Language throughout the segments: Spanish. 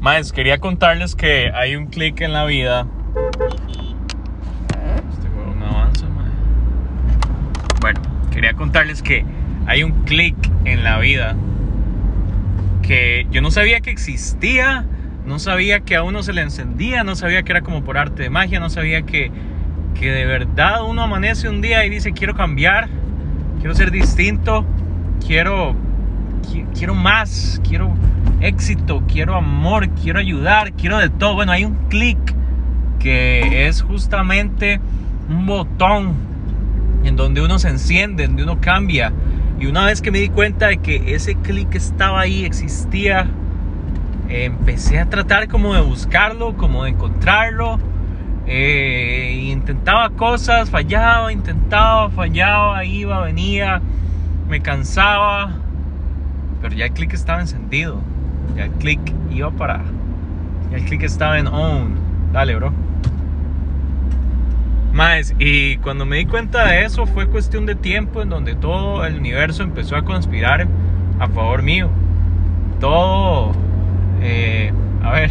Más, quería contarles que hay un clic en la vida. Este no avanza, mae. Bueno, quería contarles que hay un clic en la vida que yo no sabía que existía, no sabía que a uno se le encendía, no sabía que era como por arte de magia, no sabía que, que de verdad uno amanece un día y dice quiero cambiar, quiero ser distinto, quiero, qui- quiero más, quiero éxito, quiero amor, quiero ayudar, quiero de todo. Bueno, hay un clic que es justamente un botón en donde uno se enciende, en donde uno cambia. Y una vez que me di cuenta de que ese clic estaba ahí, existía, empecé a tratar como de buscarlo, como de encontrarlo. Eh, intentaba cosas, fallaba, intentaba, fallaba, iba, venía, me cansaba. Pero ya el clic estaba encendido. Ya el clic iba para. El clic estaba en on. Dale, bro. Más, y cuando me di cuenta de eso fue cuestión de tiempo en donde todo el universo empezó a conspirar a favor mío. Todo, eh, a ver,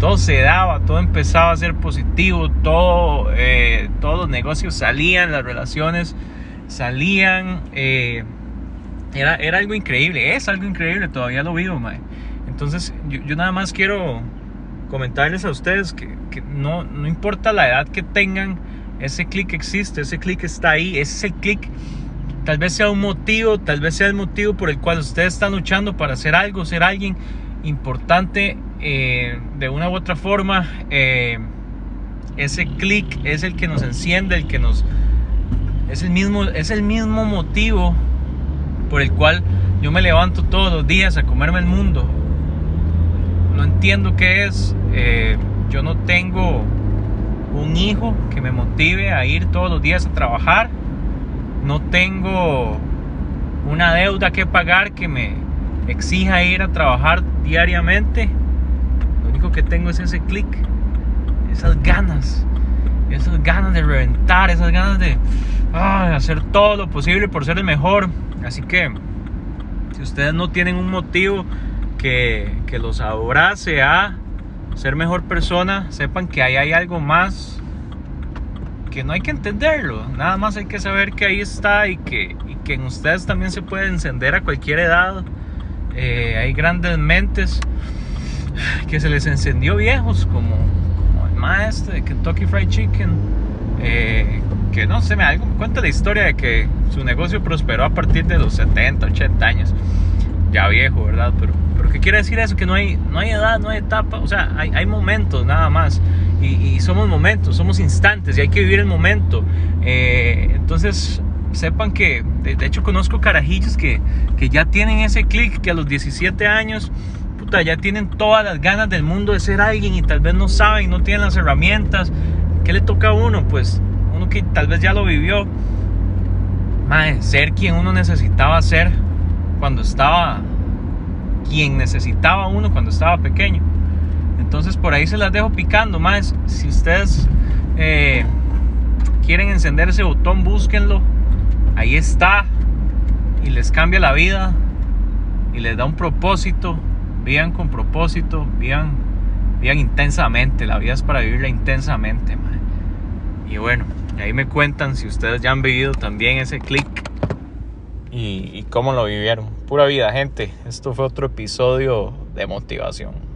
todo se daba, todo empezaba a ser positivo, todo, eh, todos los negocios salían, las relaciones salían. eh, era, era algo increíble, es algo increíble, todavía lo vivo, mae. Entonces, yo, nada más quiero comentarles a ustedes que, no, no importa la edad que tengan, ese clic existe, ese clic está ahí, ese clic. Tal vez sea un motivo, tal vez sea el motivo por el cual ustedes están luchando para hacer algo, ser alguien importante eh, de una u otra forma. eh, ese clic es el que nos enciende, el que nos... Es el mismo, es el mismo motivo por el cual yo me levanto todos los días a comerme el mundo. Entiendo qué es. eh, yo no tengo un hijo que me motive a ir todos los días a trabajar. No tengo una deuda que pagar que me exija ir a trabajar diariamente. Lo único que tengo es ese clic, esas ganas, esas ganas de reventar, esas ganas de hacer todo lo posible por ser el mejor. Así que si ustedes no tienen un motivo que, que los abrace a ser mejor persona, sepan que ahí hay algo más que no hay que entenderlo, nada más hay que saber que ahí está y que, y que en ustedes también se puede encender a cualquier edad. Eh, hay grandes mentes que se les encendió viejos, como, el maestro de Kentucky Fried Chicken, eh, que no sé, me, algo, cuenta la historia de que su negocio prosperó a partir de los 70, 80 años, ya viejo, ¿verdad? Pero, pero ¿qué quiere decir eso? Que no hay, no hay edad, no hay etapa, o sea, hay, hay momentos nada más, y, y somos momentos, somos instantes, y hay que vivir el momento. Eh, entonces, sepan que, de, de hecho, conozco carajillos que, que ya tienen ese clic, que a los 17 años puta, ya tienen todas las ganas del mundo de ser alguien y tal vez no saben, no tienen las herramientas. ¿Qué le toca a uno? Pues uno que tal vez ya lo vivió. Mae, ser quien uno necesitaba ser cuando estaba, quien necesitaba uno cuando estaba pequeño. Entonces por ahí se las dejo picando, más. Si ustedes eh, quieren encender ese botón, búsquenlo. Ahí está. Y les cambia la vida. Y les da un propósito. Vivan con propósito. Vivan, vivan intensamente. La vida es para vivirla intensamente, mae. Y bueno, ahí me cuentan si ustedes ya han vivido también ese clic. Y, y cómo lo vivieron. Pura vida, gente. Esto fue otro episodio de motivación.